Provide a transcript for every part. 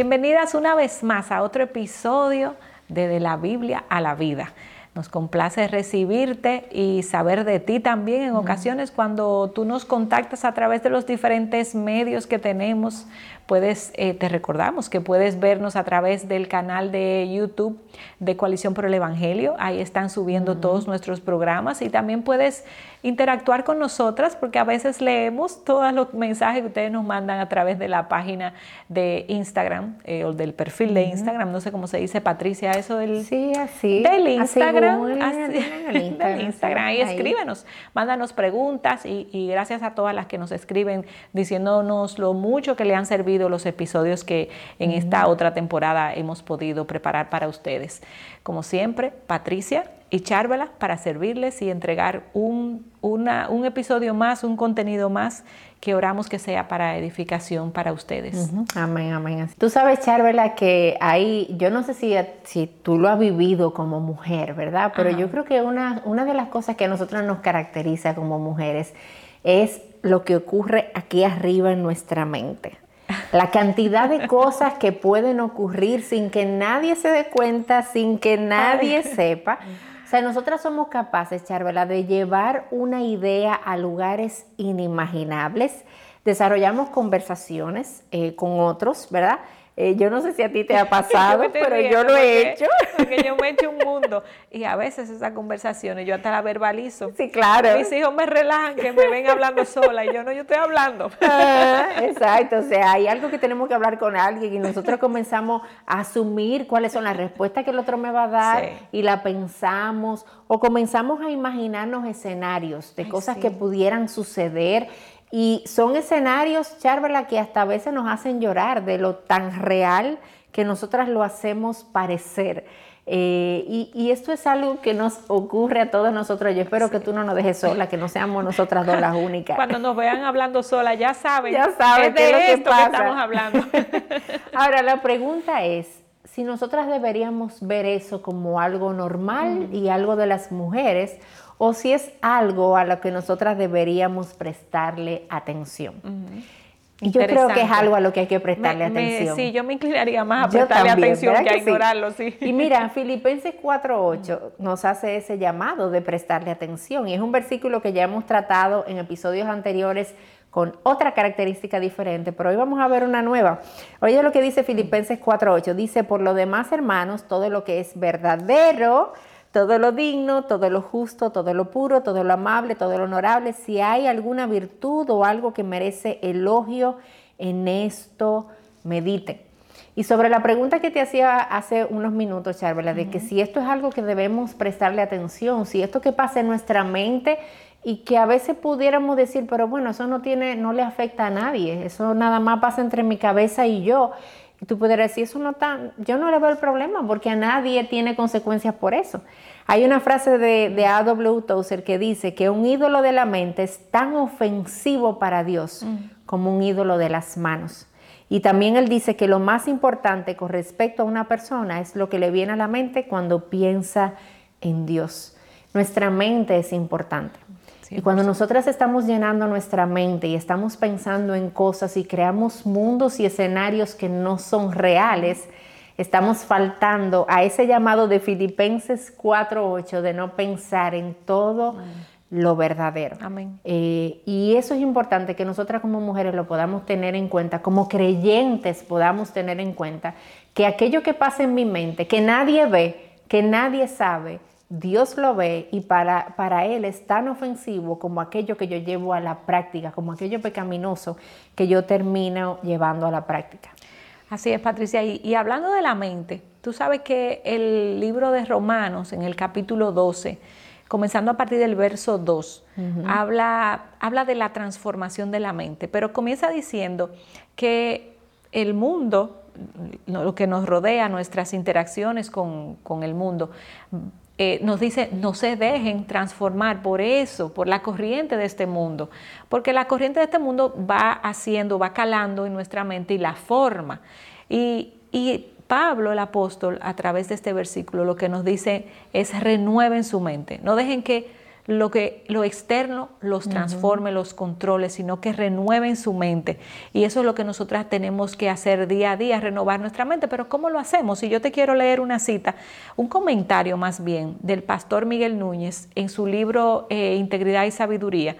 Bienvenidas una vez más a otro episodio de De la Biblia a la Vida. Nos complace recibirte y saber de ti también en ocasiones cuando tú nos contactas a través de los diferentes medios que tenemos. Puedes, eh, te recordamos que puedes vernos a través del canal de YouTube de Coalición por el Evangelio. Ahí están subiendo todos nuestros programas y también puedes interactuar con nosotras porque a veces leemos todos los mensajes que ustedes nos mandan a través de la página de Instagram eh, o del perfil de Instagram. No sé cómo se dice, Patricia, eso del, sí, así, del Instagram. del Instagram. Ahí, escríbenos, mándanos preguntas y, y gracias a todas las que nos escriben diciéndonos lo mucho que le han servido los episodios que en esta otra temporada hemos podido preparar para ustedes. Como siempre, Patricia y Charvela para servirles y entregar un, un episodio más, un contenido más que oramos que sea para edificación para ustedes. Amén, amén. Tú sabes, Charvela, que ahí, yo no sé si, si tú lo has vivido como mujer, ¿verdad? Pero yo creo que una, una de las cosas que a nosotros nos caracteriza como mujeres es lo que ocurre aquí arriba en nuestra mente. La cantidad de cosas que pueden ocurrir sin que nadie se dé cuenta, sin que nadie sepa. Sea, nosotras somos capaces, Charvela, de llevar una idea a lugares inimaginables. Desarrollamos conversaciones eh, con otros, ¿verdad? Eh, yo no sé si a ti te ha pasado, pero yo lo he hecho. Porque yo me he hecho un mundo. Y a veces esas conversaciones yo hasta la verbalizo. Sí, claro. Mis hijos me relajan, que me ven hablando sola. Y yo no, yo estoy hablando. Ah, exacto. O sea, hay algo que tenemos que hablar con alguien y nosotros comenzamos a asumir cuáles son las respuestas que el otro me va a dar y la pensamos. O comenzamos a imaginarnos escenarios de cosas que pudieran suceder y son escenarios, Charvela, que hasta a veces nos hacen llorar de lo tan real que nosotras lo hacemos parecer. Eh, y, esto es algo que nos ocurre a todos nosotros. Yo espero que tú no nos dejes sola, que no seamos nosotras dos las únicas. Cuando nos vean hablando sola, ya saben. Ya saben de lo que esto que estamos hablando. Ahora, la pregunta es, si nosotras deberíamos ver eso como algo normal y algo de las mujeres, o si es algo a lo que nosotras deberíamos prestarle atención. Y yo creo que es algo a lo que hay que prestarle atención. sí, yo me inclinaría más a prestarle atención que, a ignorarlo, sí. Y mira, Filipenses 4.8 nos hace ese llamado de prestarle atención. Y es un versículo que ya hemos tratado en episodios anteriores con otra característica diferente, pero hoy vamos a ver una nueva. Oye lo que dice Filipenses 4.8. Dice, por lo demás, hermanos, todo lo que es verdadero, todo lo digno, todo lo justo, todo lo puro, todo lo amable, todo lo honorable, si hay alguna virtud o algo que merece elogio, en esto medite. Y sobre la pregunta que te hacía hace unos minutos, Charvela, de que si esto es algo que debemos prestarle atención, si esto que pasa en nuestra mente y que a veces pudiéramos decir, pero bueno, eso no tiene, no le afecta a nadie, eso nada más pasa entre mi cabeza y yo. Y tú pudieras decir, eso no está, yo no le veo el problema porque a nadie tiene consecuencias por eso. Hay una frase de, de A.W. Tozer que dice que un ídolo de la mente es tan ofensivo para Dios mm. como un ídolo de las manos. Y también él dice que lo más importante con respecto a una persona es lo que le viene a la mente cuando piensa en Dios. Nuestra mente es importante. Y cuando nosotras estamos llenando nuestra mente y estamos pensando en cosas y creamos mundos y escenarios que no son reales, estamos faltando a ese llamado de Filipenses 4.8 de no pensar en todo lo verdadero. Amén. Eh, y eso es importante que nosotras como mujeres lo podamos tener en cuenta, como creyentes podamos tener en cuenta que aquello que pasa en mi mente, que nadie ve, que nadie sabe, Dios lo ve y para, para Él es tan ofensivo como aquello que yo llevo a la práctica, como aquello pecaminoso que yo termino llevando a la práctica. Así es, Patricia. Y, hablando de la mente, tú sabes que el libro de Romanos, en el capítulo 12, comenzando a partir del verso 2, habla, habla de la transformación de la mente, pero comienza diciendo que el mundo, lo que nos rodea, nuestras interacciones con, con el mundo, eh, nos dice, no se dejen transformar por eso, por la corriente de este mundo, porque la corriente de este mundo va haciendo, va calando en nuestra mente y la forma. Y, Pablo, el apóstol, a través de este versículo, lo que nos dice es renueven su mente, no dejen que lo que lo externo los transforme, los controle, sino que renueven su mente. Y eso es lo que nosotras tenemos que hacer día a día, renovar nuestra mente. Pero ¿cómo lo hacemos? Si yo te quiero leer una cita, un comentario más bien del pastor Miguel Núñez en su libro eh, Integridad y Sabiduría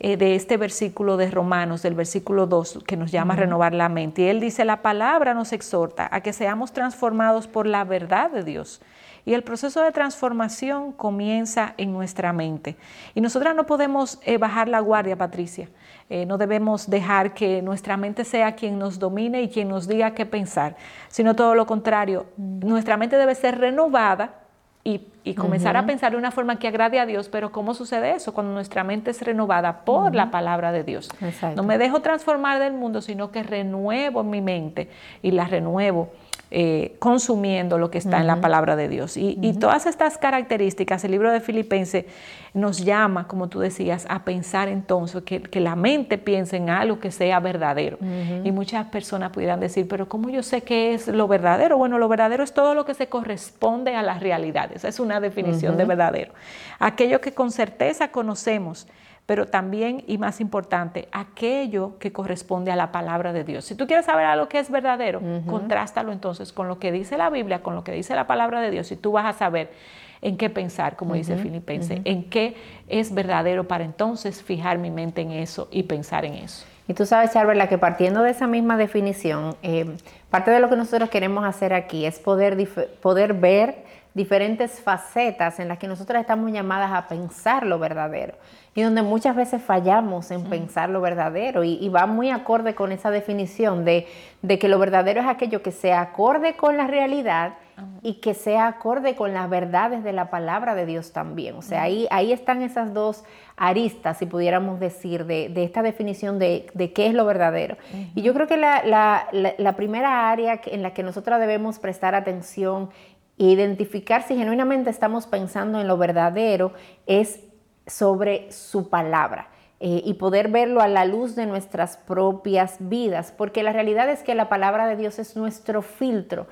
eh, de este versículo de Romanos, del versículo 2, que nos llama a renovar la mente. Y él dice, la palabra nos exhorta a que seamos transformados por la verdad de Dios y el proceso de transformación comienza en nuestra mente. Y nosotras no podemos eh, bajar la guardia, Patricia. Eh, no debemos dejar que nuestra mente sea quien nos domine y quien nos diga qué pensar, sino todo lo contrario. Nuestra mente debe ser renovada y, comenzar a pensar de una forma que agrade a Dios, pero ¿cómo sucede eso? Cuando nuestra mente es renovada por la palabra de Dios. No me dejo transformar del mundo, sino que renuevo mi mente y la renuevo eh, consumiendo lo que está en la palabra de Dios. Y, todas estas características, el libro de Filipenses nos llama, como tú decías, a pensar entonces que, que la mente piense en algo que sea verdadero. Y muchas personas pudieran decir, pero ¿cómo yo sé qué es lo verdadero? Bueno, lo verdadero es todo lo que se corresponde a las realidades. Esa es una definición de verdadero. Aquello que con certeza conocemos pero también, y más importante, aquello que corresponde a la palabra de Dios. Si tú quieres saber algo que es verdadero, contrástalo entonces con lo que dice la Biblia, con lo que dice la palabra de Dios, y tú vas a saber en qué pensar, como dice Filipense, en qué es verdadero para entonces fijar mi mente en eso y pensar en eso. Y tú sabes, Charvela, que partiendo de esa misma definición, eh, parte de lo que nosotros queremos hacer aquí es poder, poder ver diferentes facetas en las que nosotros estamos llamadas a pensar lo verdadero. Y donde muchas veces fallamos en pensar lo verdadero. Y, va muy acorde con esa definición de, que lo verdadero es aquello que sea acorde con la realidad y que sea acorde con las verdades de la palabra de Dios también. O sea, ahí, ahí están esas dos aristas, si pudiéramos decir, de, esta definición de, qué es lo verdadero. Y yo creo que la, la primera área en la que nosotros debemos prestar atención identificar si genuinamente estamos pensando en lo verdadero es sobre su palabra. Eh, y poder verlo a la luz de nuestras propias vidas, porque la realidad es que la palabra de Dios es nuestro filtro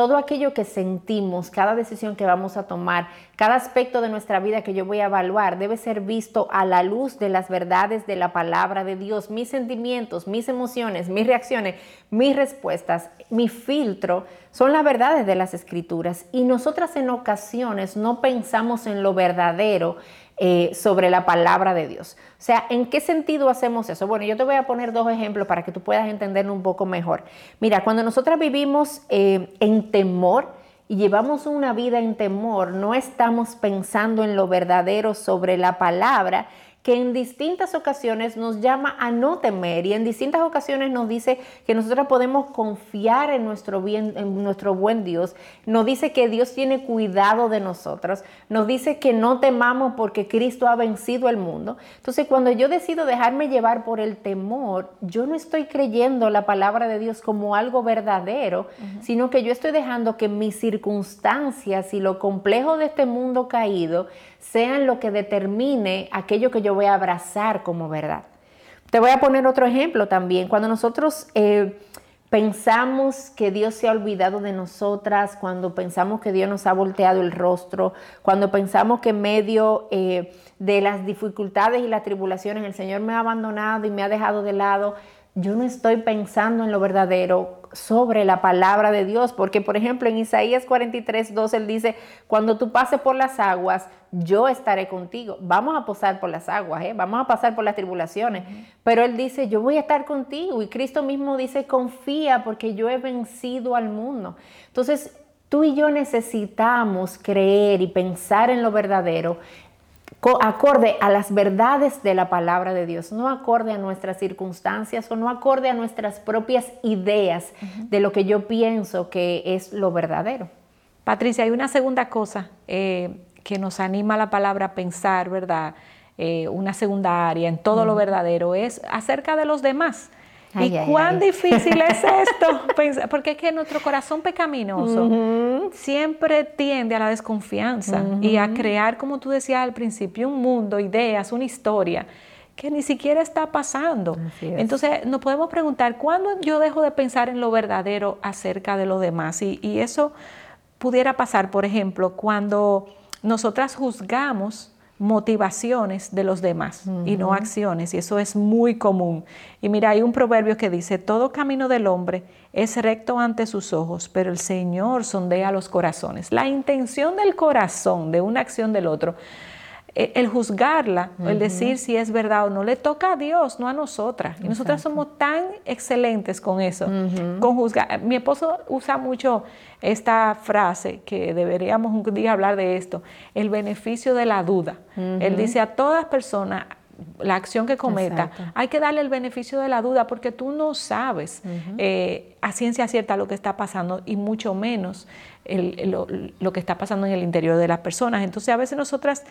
todo aquello que sentimos, cada decisión que vamos a tomar, cada aspecto de nuestra vida que yo voy a evaluar, debe ser visto a la luz de las verdades de la palabra de Dios. Mis sentimientos, mis emociones, mis reacciones, mis respuestas, mi filtro son las verdades de las escrituras. Y nosotras en ocasiones no pensamos en lo verdadero eh, sobre la palabra de Dios. O sea, ¿en qué sentido hacemos eso? Bueno, yo te voy a poner dos ejemplos para que tú puedas entenderlo un poco mejor. Mira, cuando nosotras vivimos eh, en temor, y llevamos una vida en temor, no estamos pensando en lo verdadero sobre la palabra que en distintas ocasiones nos llama a no temer y en distintas ocasiones nos dice que nosotros podemos confiar en nuestro, bien, en nuestro buen Dios. Nos dice que Dios tiene cuidado de nosotros. Nos dice que no temamos porque Cristo ha vencido el mundo. Entonces cuando yo decido dejarme llevar por el temor, yo no estoy creyendo la palabra de Dios como algo verdadero, sino que yo estoy dejando que mis circunstancias y lo complejo de este mundo caído sean lo que determine aquello que yo voy a abrazar como verdad. Te voy a poner otro ejemplo también. Cuando nosotros eh, pensamos que Dios se ha olvidado de nosotras, cuando pensamos que Dios nos ha volteado el rostro, cuando pensamos que en medio eh, de las dificultades y las tribulaciones el Señor me ha abandonado y me ha dejado de lado, yo no estoy pensando en lo verdadero sobre la palabra de Dios, porque por ejemplo en Isaías 43, 2 él dice, cuando tú pases por las aguas, yo estaré contigo. Vamos a pasar por las aguas, ¿eh? vamos a pasar por las tribulaciones, pero él dice, yo voy a estar contigo y Cristo mismo dice, confía porque yo he vencido al mundo. Entonces, tú y yo necesitamos creer y pensar en lo verdadero acorde a las verdades de la palabra de Dios, no acorde a nuestras circunstancias o no acorde a nuestras propias ideas de lo que yo pienso que es lo verdadero. Patricia, hay una segunda cosa eh, que nos anima la palabra a pensar, ¿verdad? Eh, una segunda área en todo lo verdadero es acerca de los demás. ¿Y cuán difícil es esto? Porque es que nuestro corazón pecaminoso siempre tiende a la desconfianza y a crear, como tú decías al principio, un mundo, ideas, una historia que ni siquiera está pasando. Entonces nos podemos preguntar, ¿cuándo yo dejo de pensar en lo verdadero acerca de lo demás? Y, eso pudiera pasar, por ejemplo, cuando nosotras juzgamos motivaciones de los demás y no acciones, y eso es muy común. Y mira, hay un proverbio que dice, todo camino del hombre es recto ante sus ojos, pero el Señor sondea los corazones. La intención del corazón de una acción del otro el juzgarla, el decir si es verdad o no, le toca a Dios, no a nosotras. Y nosotras somos tan excelentes con eso, con juzgar. Mi esposo usa mucho esta frase, que deberíamos un día hablar de esto, el beneficio de la duda. Él dice a todas personas, la acción que cometa, hay que darle el beneficio de la duda porque tú no sabes eh, a ciencia cierta lo que está pasando y mucho menos lo, lo, que está pasando en el interior de las personas. Entonces a veces nosotras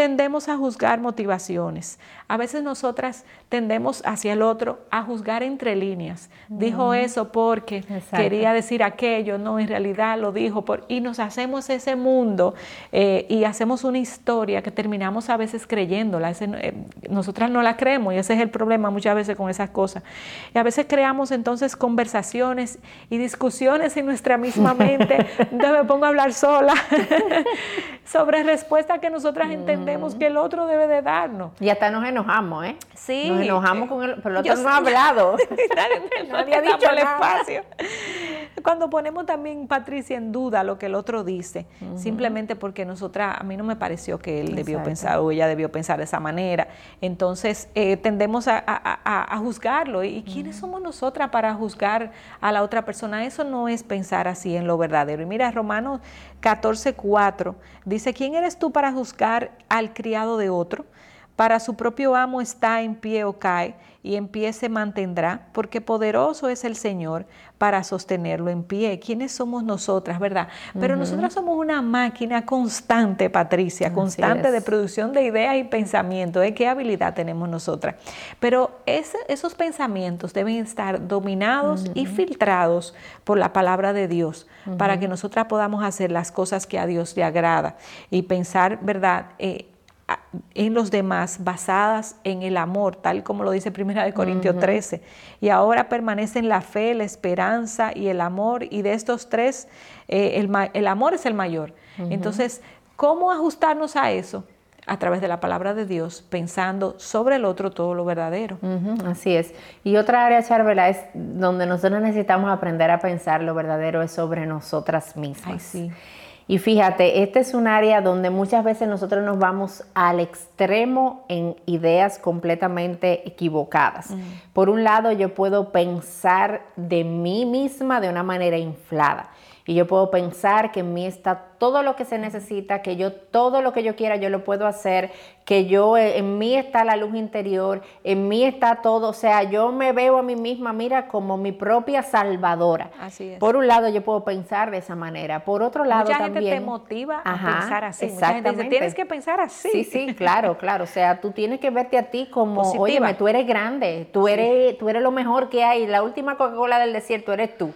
tendemos a juzgar motivaciones. A veces nosotras tendemos hacia el otro a juzgar entre líneas. Dijo eso porque quería decir aquello, no, en realidad lo dijo. Por, y nos hacemos ese mundo eh, y hacemos una historia que terminamos a veces creyéndola. Eh, nosotras no la creemos y ese es el problema muchas veces con esas cosas. Y a veces creamos entonces conversaciones y discusiones en nuestra misma mente. Entonces me pongo a hablar sola sobre respuestas que nosotras entendemos que el otro debe de darnos. Y hasta nos enojamos, ¿eh? Sí. Nos enojamos con el, pero el otro no ha hablado. nadie, ha dicho el espacio. Cuando ponemos también, Patricia, en duda lo que el otro dice, simplemente porque nosotras, a mí no me pareció que él debió pensar o ella debió pensar de esa manera. Entonces, eh, tendemos a, juzgarlo. ¿Y quiénes somos nosotras para juzgar a la otra persona? Eso no es pensar así en lo verdadero. Y mira, Romanos 14:4 dice, ¿quién eres tú para juzgar al criado de otro? Para su propio amo está en pie o cae, y en pie se mantendrá, porque poderoso es el Señor para sostenerlo en pie. ¿Quiénes somos nosotras, verdad? Pero nosotras somos una máquina constante, Patricia, constante de producción de ideas y pensamientos. ¿De qué habilidad tenemos nosotras? Pero esos pensamientos deben estar dominados y filtrados por la palabra de Dios para que nosotras podamos hacer las cosas que a Dios le agrada y pensar, ¿verdad? Eh, en los demás basadas en el amor, tal como lo dice Primera de Corintios 13. Y ahora permanecen la fe, la esperanza y el amor. Y de estos tres, eh, el, amor es el mayor. Entonces, ¿cómo ajustarnos a eso? a través de la palabra de Dios, pensando sobre el otro todo lo verdadero. así es. Y otra área, Charvela, es donde nosotros necesitamos aprender a pensar lo verdadero es sobre nosotras mismas. sí. Y fíjate, este es un área donde muchas veces nosotros nos vamos al extremo en ideas completamente equivocadas. Mm. Por un lado, yo puedo pensar de mí misma de una manera inflada. Y yo puedo pensar que en mí está todo lo que se necesita, que yo todo lo que yo quiera yo lo puedo hacer, que yo eh, en mí está la luz interior, en mí está todo, o sea, yo me veo a mí misma, mira, como mi propia salvadora. Así es. Por un lado yo puedo pensar de esa manera, por otro lado Mucha también gente te motiva a pensar así. Exactamente. tienes que pensar así. Sí, sí, claro, claro, o sea, tú tienes que verte a ti como, oye, tú eres grande, tú eres tú eres lo mejor que hay, la última Coca-Cola del desierto eres tú.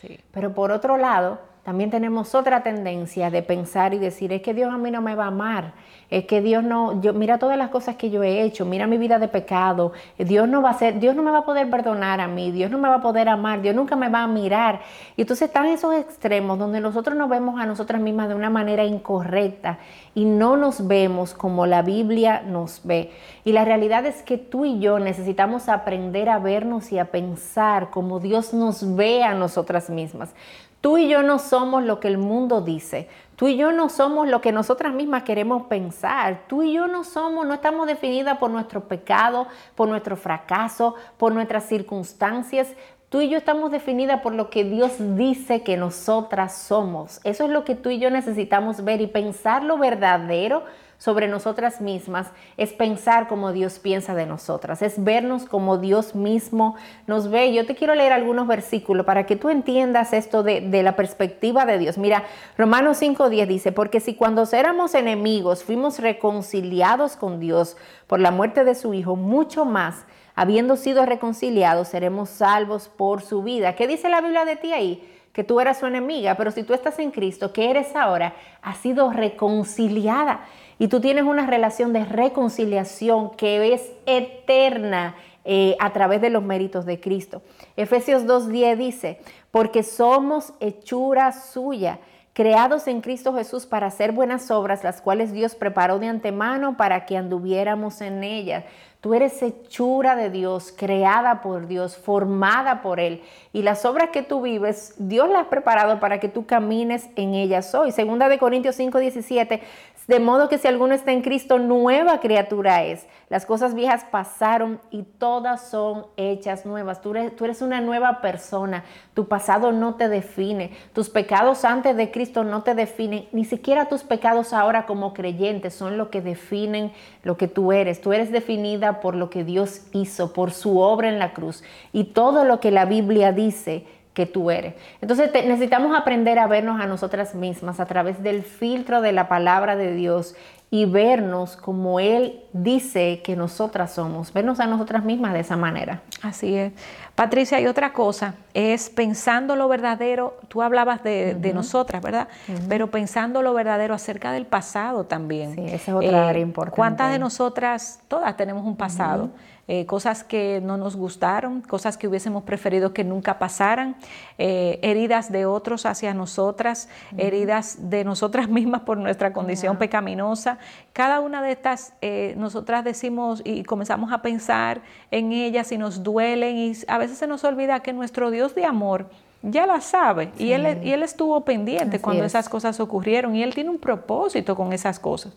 Sí. Pero por otro lado, también tenemos otra tendencia de pensar y decir, es que Dios a mí no me va a amar, es que Dios no, yo mira todas las cosas que yo he hecho, mira mi vida de pecado, Dios no va a ser, Dios no me va a poder perdonar a mí, Dios no me va a poder amar, Dios nunca me va a mirar. Y entonces están esos extremos donde nosotros nos vemos a nosotras mismas de una manera incorrecta y no nos vemos como la Biblia nos ve. Y la realidad es que tú y yo necesitamos aprender a vernos y a pensar como Dios nos ve a nosotras mismas. Tú y yo no somos lo que el mundo dice. Tú y yo no somos lo que nosotras mismas queremos pensar. Tú y yo no somos, no estamos definidas por nuestro pecado, por nuestro fracaso, por nuestras circunstancias. Tú y yo estamos definidas por lo que Dios dice que nosotras somos. Eso es lo que tú y yo necesitamos ver y pensar lo verdadero sobre nosotras mismas es pensar como Dios piensa de nosotras, es vernos como Dios mismo nos ve. Yo te quiero leer algunos versículos para que tú entiendas esto de, la perspectiva de Dios. Mira, Romanos 5.10 dice, porque si cuando éramos enemigos fuimos reconciliados con Dios por la muerte de su Hijo, mucho más, habiendo sido reconciliados, seremos salvos por su vida. ¿Qué dice la Biblia de ti ahí? que tú eras su enemiga, pero si tú estás en Cristo, ¿qué eres ahora? Has sido reconciliada y tú tienes una relación de reconciliación que es eterna eh, a través de los méritos de Cristo. Efesios 2.10 dice, porque somos hechura suya creados en Cristo Jesús para hacer buenas obras, las cuales Dios preparó de antemano para que anduviéramos en ellas. Tú eres hechura de Dios, creada por Dios, formada por Él. Y las obras que tú vives, Dios las ha preparado para que tú camines en ellas hoy. Segunda de Corintios 5, 17. De modo que si alguno está en Cristo, nueva criatura es. Las cosas viejas pasaron y todas son hechas nuevas. Tú eres, una nueva persona. Tu pasado no te define. Tus pecados antes de Cristo no te definen. Ni siquiera tus pecados ahora como creyente son lo que definen lo que tú eres. Tú eres definida por lo que Dios hizo, por su obra en la cruz. Y todo lo que la Biblia dice que tú eres. Entonces necesitamos aprender a vernos a nosotras mismas a través del filtro de la palabra de Dios y vernos como Él dice que nosotras somos, vernos a nosotras mismas de esa manera. Así es. Patricia, y otra cosa, es pensando lo verdadero, tú hablabas de, nosotras, ¿verdad? Pero pensando lo verdadero acerca del pasado también. Sí, esa es otra área eh, importante. ¿Cuántas de nosotras, todas tenemos un pasado? Eh, cosas que no nos gustaron, cosas que hubiésemos preferido que nunca pasaran, eh, heridas de otros hacia nosotras, heridas de nosotras mismas por nuestra condición pecaminosa. Cada una de estas, eh, nosotras decimos y comenzamos a pensar en ellas y nos duelen y a veces se nos olvida que nuestro Dios de amor, ya la sabe y, él, y él estuvo pendiente cuando esas cosas ocurrieron y él tiene un propósito con esas cosas.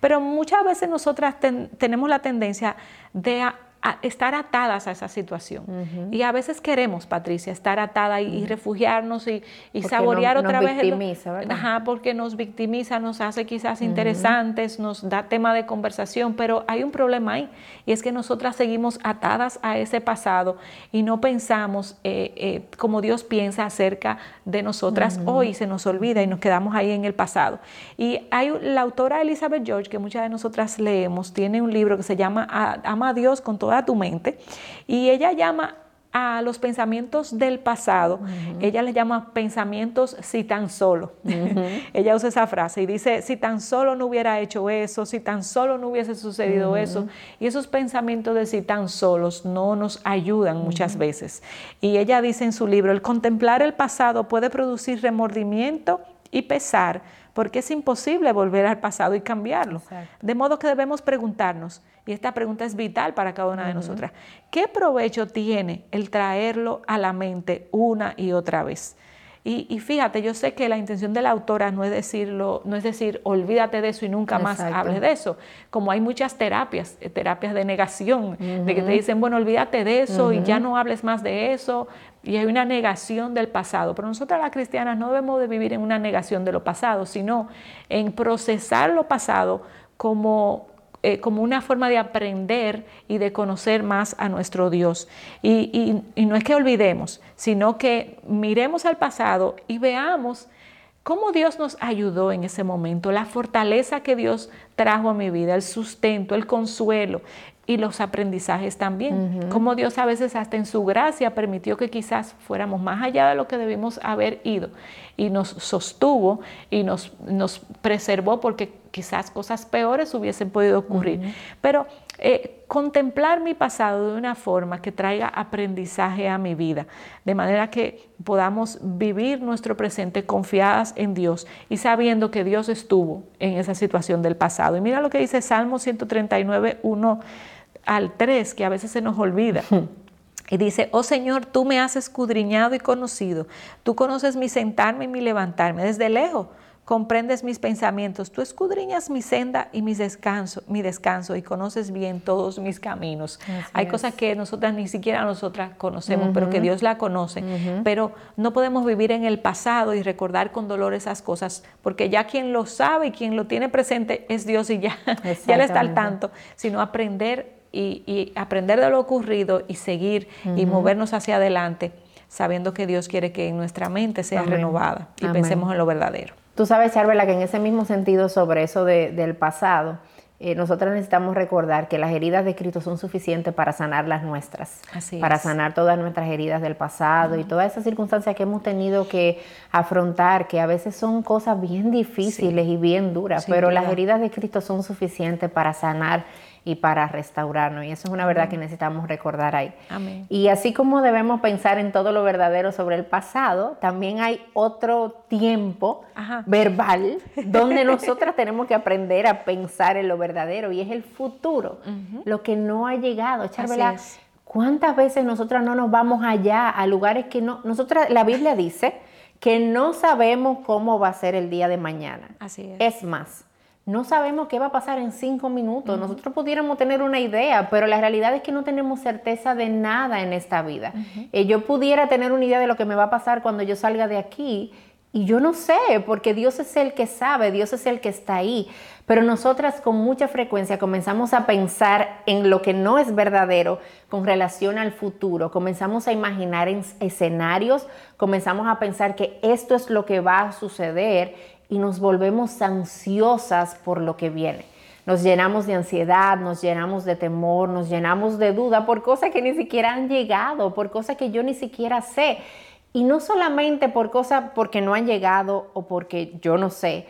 Pero muchas veces nosotras tenemos la tendencia de estar atadas a esa situación. Y a veces queremos, Patricia, estar atada y, refugiarnos y, saborear otra vez. Victimiza, Ajá, porque nos victimiza, nos hace quizás interesantes, nos da tema de conversación, pero hay un problema ahí y es que nosotras seguimos atadas a ese pasado y no pensamos eh, eh, como Dios piensa acerca de nosotras hoy, se nos olvida y nos quedamos ahí en el pasado. Y hay la autora Elizabeth George, que muchas de nosotras leemos, tiene un libro que se llama Ama a Dios con todo a tu mente. Y ella llama a los pensamientos del pasado, ella les llama pensamientos si tan solo. ella usa esa frase y dice, si tan solo no hubiera hecho eso, si tan solo no hubiese sucedido eso. Y esos pensamientos de si tan solos no nos ayudan muchas veces. Y ella dice en su libro, el contemplar el pasado puede producir remordimiento y pesar, porque es imposible volver al pasado y cambiarlo. De modo que debemos preguntarnos, y esta pregunta es vital para cada una de nosotras, ¿qué provecho tiene el traerlo a la mente una y otra vez? Y, fíjate, yo sé que la intención de la autora no es decirlo, no es decir, olvídate de eso y nunca más hables de eso. Como hay muchas terapias, eh, terapias de negación, de que te dicen, bueno, olvídate de eso y ya no hables más de eso. Y hay una negación del pasado. Pero nosotras las cristianas no debemos de vivir en una negación de lo pasado, sino en procesar lo pasado como eh, como una forma de aprender y de conocer más a nuestro Dios. Y, no es que olvidemos, sino que miremos al pasado y veamos cómo Dios nos ayudó en ese momento, la fortaleza que Dios trajo a mi vida, el sustento, el consuelo y los aprendizajes también. Cómo Dios a veces hasta en su gracia permitió que quizás fuéramos más allá de lo que debimos haber ido y nos sostuvo y nos, nos preservó porque quizás cosas peores hubiesen podido ocurrir. Pero eh, contemplar mi pasado de una forma que traiga aprendizaje a mi vida, de manera que podamos vivir nuestro presente confiadas en Dios y sabiendo que Dios estuvo en esa situación del pasado. Y mira lo que dice Salmo 139, 1 al 3, que a veces se nos olvida. Y dice, oh Señor, tú me has escudriñado y conocido, tú conoces mi sentarme y mi levantarme. Desde lejos comprendes mis pensamientos, tú escudriñas mi senda y mi descanso, mi descanso y conoces bien todos mis caminos. Hay cosas que nosotras ni siquiera nosotras conocemos, pero que Dios la conoce. Pero no podemos vivir en el pasado y recordar con dolor esas cosas, porque ya quien lo sabe y quien lo tiene presente es Dios y ya, ya le está al tanto, sino aprender y, aprender de lo ocurrido y seguir y movernos hacia adelante, sabiendo que Dios quiere que nuestra mente sea renovada y pensemos en lo verdadero. Tú sabes, Charvela, que en ese mismo sentido sobre eso del pasado, eh, nosotros necesitamos recordar que las heridas de Cristo son suficientes para sanar las nuestras, para sanar todas nuestras heridas del pasado y todas esas circunstancias que hemos tenido que afrontar, que a veces son cosas bien difíciles y bien duras, pero las heridas de Cristo son suficientes para sanar y para restaurarnos. Y eso es una verdad que necesitamos recordar ahí. Y así como debemos pensar en todo lo verdadero sobre el pasado, también hay otro tiempo verbal donde nosotras tenemos que aprender a pensar en lo verdadero y es el futuro, lo que no ha llegado. Echar, ¿Cuántas veces nosotras no nos vamos allá a lugares que no, nosotras, la Biblia dice que no sabemos cómo va a ser el día de mañana. Así es. Es más, no sabemos qué va a pasar en cinco minutos. Nosotros pudiéramos tener una idea, pero la realidad es que no tenemos certeza de nada en esta vida. Eh, yo pudiera tener una idea de lo que me va a pasar cuando yo salga de aquí y yo no sé, porque Dios es el que sabe, Dios es el que está ahí. Pero nosotras con mucha frecuencia comenzamos a pensar en lo que no es verdadero con relación al futuro. Comenzamos a imaginar en escenarios, comenzamos a pensar que esto es lo que va a suceder y nos volvemos ansiosas por lo que viene. Nos llenamos de ansiedad, nos llenamos de temor, nos llenamos de duda por cosas que ni siquiera han llegado, por cosas que yo ni siquiera sé. Y no solamente por cosas porque no han llegado o porque yo no sé,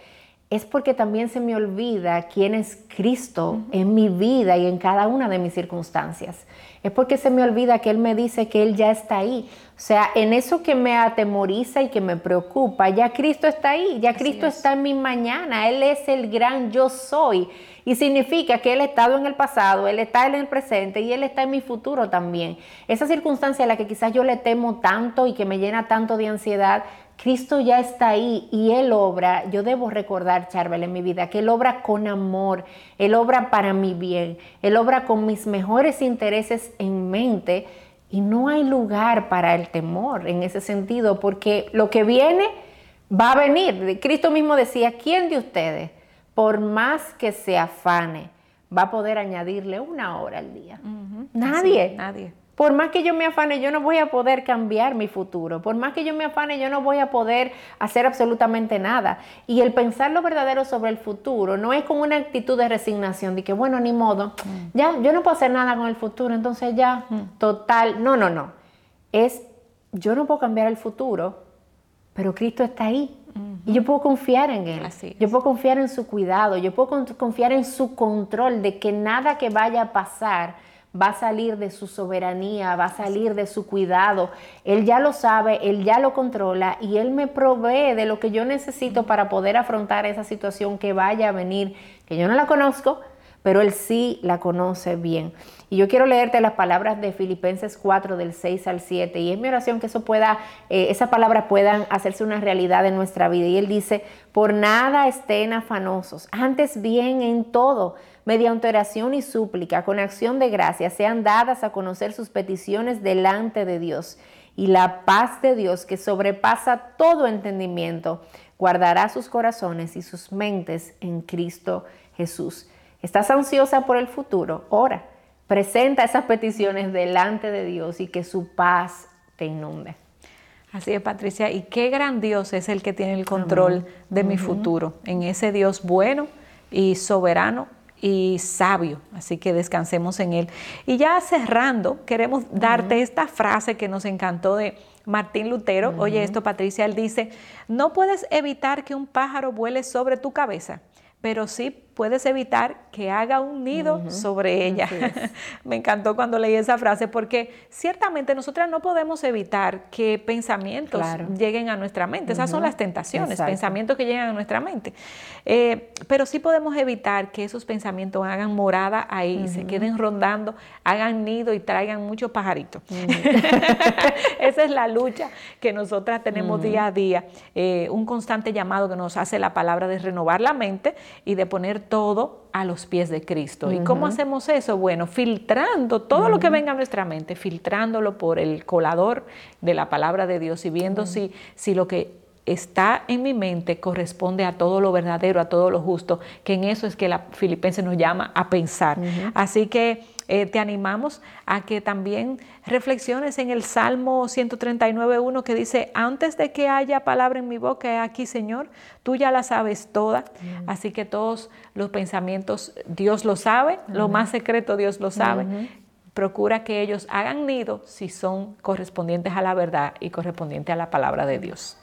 es porque también se me olvida quién es Cristo en mi vida y en cada una de mis circunstancias. Es porque se me olvida que Él me dice que Él ya está ahí. O sea, en eso que me atemoriza y que me preocupa, ya Cristo está ahí, ya Cristo está en mi mañana, Él es el gran yo soy. Y significa que Él ha estado en el pasado, Él está en el presente y Él está en mi futuro también. Esa circunstancia a la que quizás yo le temo tanto y que me llena tanto de ansiedad, Cristo ya está ahí y Él obra, yo debo recordar, Charbel, en mi vida, que Él obra con amor, Él obra para mi bien, Él obra con mis mejores intereses en mente y no hay lugar para el temor en ese sentido, porque lo que viene va a venir. Cristo mismo decía, ¿quién de ustedes, por más que se afane, va a poder añadirle una hora al día? Nadie. nadie. Por más que yo me afane, yo no voy a poder cambiar mi futuro. Por más que yo me afane, yo no voy a poder hacer absolutamente nada. Y el pensar lo verdadero sobre el futuro no es con una actitud de resignación, de que, bueno, ni modo, mm. ya, yo no puedo hacer nada con el futuro, entonces ya, mm. total. No, no, no. Es, yo no puedo cambiar el futuro, pero Cristo está ahí. Y yo puedo confiar en Él. Yo puedo confiar en su cuidado. Yo puedo confiar en su control de que nada que vaya a pasar va a salir de su soberanía, va a salir de su cuidado. Él ya lo sabe, Él ya lo controla y Él me provee de lo que yo necesito para poder afrontar esa situación que vaya a venir, que yo no la conozco, pero Él sí la conoce bien. Y yo quiero leerte las palabras de Filipenses 4 del 6 al 7 y es mi oración que eso pueda, eh, esas palabras puedan hacerse una realidad en nuestra vida. Y Él dice, por nada estén afanosos, antes bien en todo mediante oración y súplica, con acción de gracia, sean dadas a conocer sus peticiones delante de Dios. Y la paz de Dios, que sobrepasa todo entendimiento, guardará sus corazones y sus mentes en Cristo Jesús. ¿Estás ansiosa por el futuro? Ora, presenta esas peticiones delante de Dios y que su paz te inunde. Así es, Patricia. Y qué gran Dios es el que tiene el control de mi futuro, en ese Dios bueno y soberano y sabio, así que descansemos en él. Y ya cerrando, queremos darte esta frase que nos encantó de Martín Lutero. Oye esto, Patricia, él dice, no puedes evitar que un pájaro vuele sobre tu cabeza, pero sí puedes evitar que haga un nido sobre ella. Me encantó cuando leí esa frase porque ciertamente nosotras no podemos evitar que pensamientos lleguen a nuestra mente. Esas son las tentaciones, pensamientos que llegan a nuestra mente. Eh, pero sí podemos evitar que esos pensamientos hagan morada ahí, se queden rondando, hagan nido y traigan muchos pajaritos. Esa es la lucha que nosotras tenemos día a día. Eh, un constante llamado que nos hace la palabra de renovar la mente y de poner todo a los pies de Cristo. ¿Y cómo hacemos eso? Bueno, filtrando todo lo que venga a nuestra mente, filtrándolo por el colador de la palabra de Dios y viendo si, si lo que está en mi mente corresponde a todo lo verdadero, a todo lo justo, que en eso es que la Filipense nos llama a pensar. Así que eh, te animamos a que también reflexiones en el Salmo 139.1 que dice, antes de que haya palabra en mi boca, aquí Señor, tú ya la sabes toda, así que todos los pensamientos Dios lo sabe, lo más secreto Dios lo sabe. Procura que ellos hagan nido si son correspondientes a la verdad y correspondientes a la palabra de Dios.